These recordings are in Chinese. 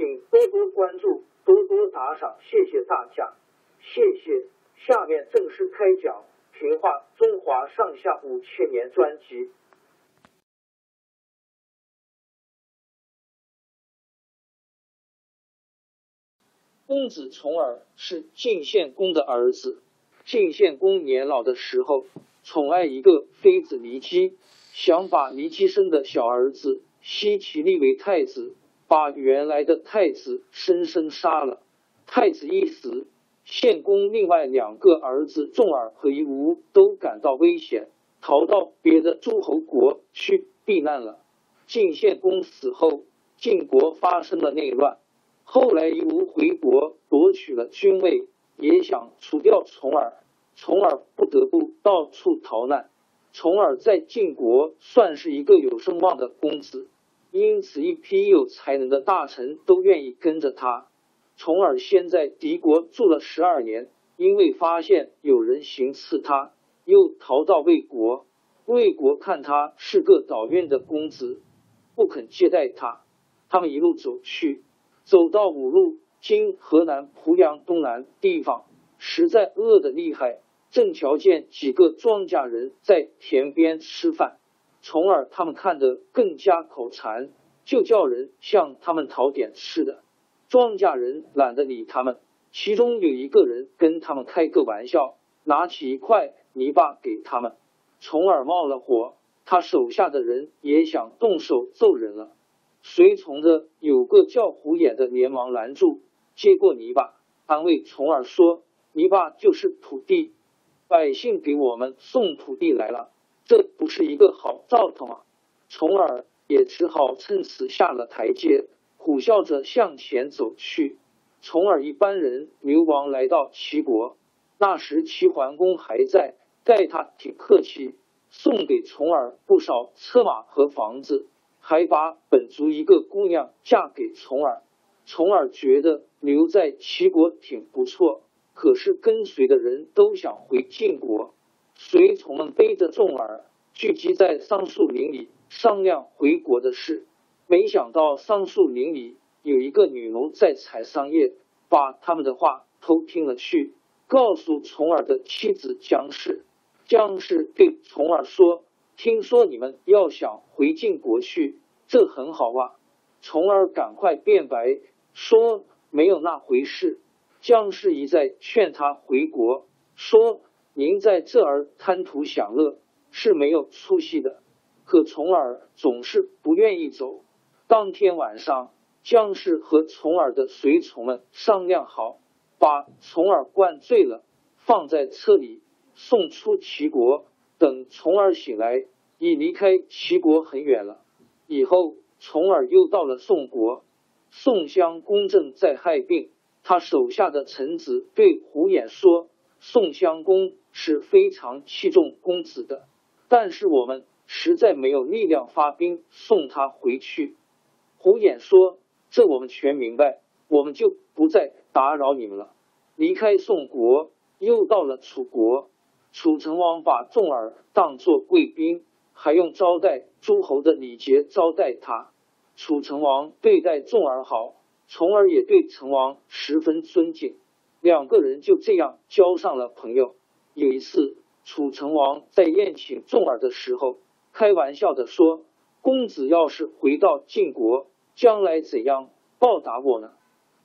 请多多关注。多多打赏，谢谢大家，谢谢。下面正式开讲《评话中华上下五千年》专辑。公子重耳是晋献公的儿子。晋献公年老的时候，宠爱一个妃子骊姬，想把骊姬生的小儿子奚齐立为太子。把原来的太子生生杀了。太子一死，献公另外两个儿子重耳和夷吾都感到危险，逃到别的诸侯国去避难了。晋献公死后，晋国发生了内乱。后来夷吾回国夺取了君位，也想除掉重耳，重耳不得不到处逃难。重耳在晋国算是一个有声望的公子。因此，一批有才能的大臣都愿意跟着他。从而先在敌国住了十二年，因为发现有人行刺他，又逃到魏国。魏国看他是个倒院的公子，不肯接待他。他们一路走去，走到五路（今河南濮阳东南地方），实在饿得厉害，正瞧见几个庄稼人在田边吃饭。从而他们看得更加口馋，就叫人向他们讨点吃的。庄稼人懒得理他们，其中有一个人跟他们开个玩笑，拿起一块泥巴给他们。从而冒了火，他手下的人也想动手揍人了。随从的有个叫虎眼的，连忙拦住，接过泥巴，安慰从儿说：“泥巴就是土地，百姓给我们送土地来了。”这不是一个好兆头啊！从而也只好趁此下了台阶，苦笑着向前走去。从而一般人流亡来到齐国，那时齐桓公还在，待他挺客气，送给重耳不少车马和房子，还把本族一个姑娘嫁给重耳。从耳觉得留在齐国挺不错，可是跟随的人都想回晋国。随从们背着重耳聚集在桑树林里商量回国的事，没想到桑树林里有一个女奴在采桑叶，把他们的话偷听了去，告诉重耳的妻子姜氏。姜氏对重耳说：“听说你们要想回晋国去，这很好啊。”重耳赶快辩白说：“没有那回事。”姜氏一再劝他回国，说。您在这儿贪图享乐是没有出息的，可重耳总是不愿意走。当天晚上，姜氏和重耳的随从们商量好，把重耳灌醉了，放在车里送出齐国。等重耳醒来，已离开齐国很远了。以后，重耳又到了宋国，宋襄公正在害病，他手下的臣子对胡衍说：“宋襄公。”是非常器重公子的，但是我们实在没有力量发兵送他回去。胡衍说：“这我们全明白，我们就不再打扰你们了。离开宋国，又到了楚国。楚成王把仲耳当作贵宾，还用招待诸侯的礼节招待他。楚成王对待仲耳好，重耳也对成王十分尊敬，两个人就这样交上了朋友。有一次，楚成王在宴请重耳的时候，开玩笑的说：“公子要是回到晋国，将来怎样报答我呢？”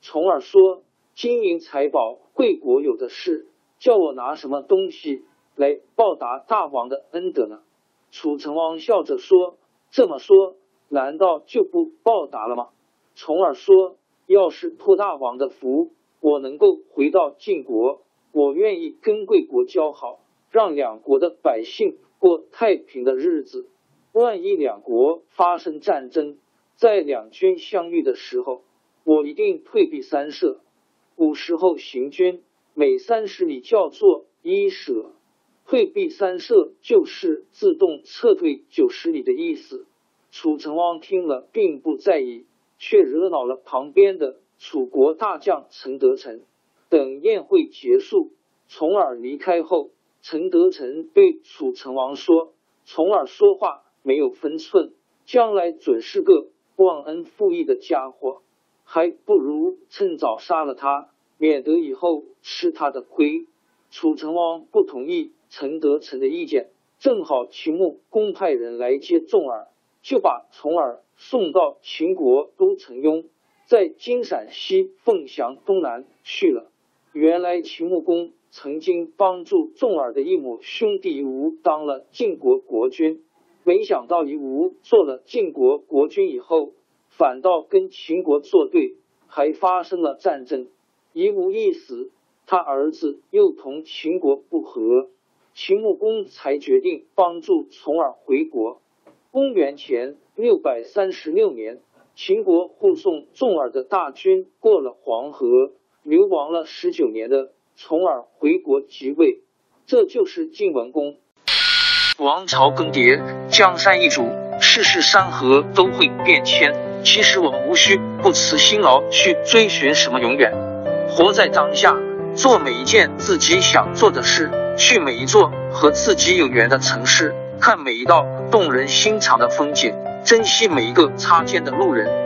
重耳说：“金银财宝，贵国有的是，叫我拿什么东西？”来报答大王的恩德呢？楚成王笑着说：“这么说，难道就不报答了吗？”重耳说：“要是托大王的福，我能够回到晋国，我愿意跟贵国交好，让两国的百姓过太平的日子。万一两国发生战争，在两军相遇的时候，我一定退避三舍。古时候行军，每三十里叫做一舍。”退避三舍就是自动撤退九十里的意思。楚成王听了并不在意，却惹恼了旁边的楚国大将陈德成。等宴会结束，重耳离开后，陈德成对楚成王说：“重耳说话没有分寸，将来准是个忘恩负义的家伙，还不如趁早杀了他，免得以后吃他的亏。”楚成王不同意。陈德成的意见正好，秦穆公派人来接重耳，就把重耳送到秦国都城雍，在今陕西凤翔东南去了。原来秦穆公曾经帮助重耳的一母兄弟夷吾当了晋国国君，没想到夷吾做了晋国国君以后，反倒跟秦国作对，还发生了战争。夷吾一死，他儿子又同秦国不和。秦穆公才决定帮助重耳回国。公元前六百三十六年，秦国护送重耳的大军过了黄河，流亡了十九年的重耳回国即位，这就是晋文公。王朝更迭，江山易主，世事山河都会变迁。其实我们无需不辞辛劳去追寻什么永远，活在当下，做每一件自己想做的事。去每一座和自己有缘的城市，看每一道动人心肠的风景，珍惜每一个擦肩的路人。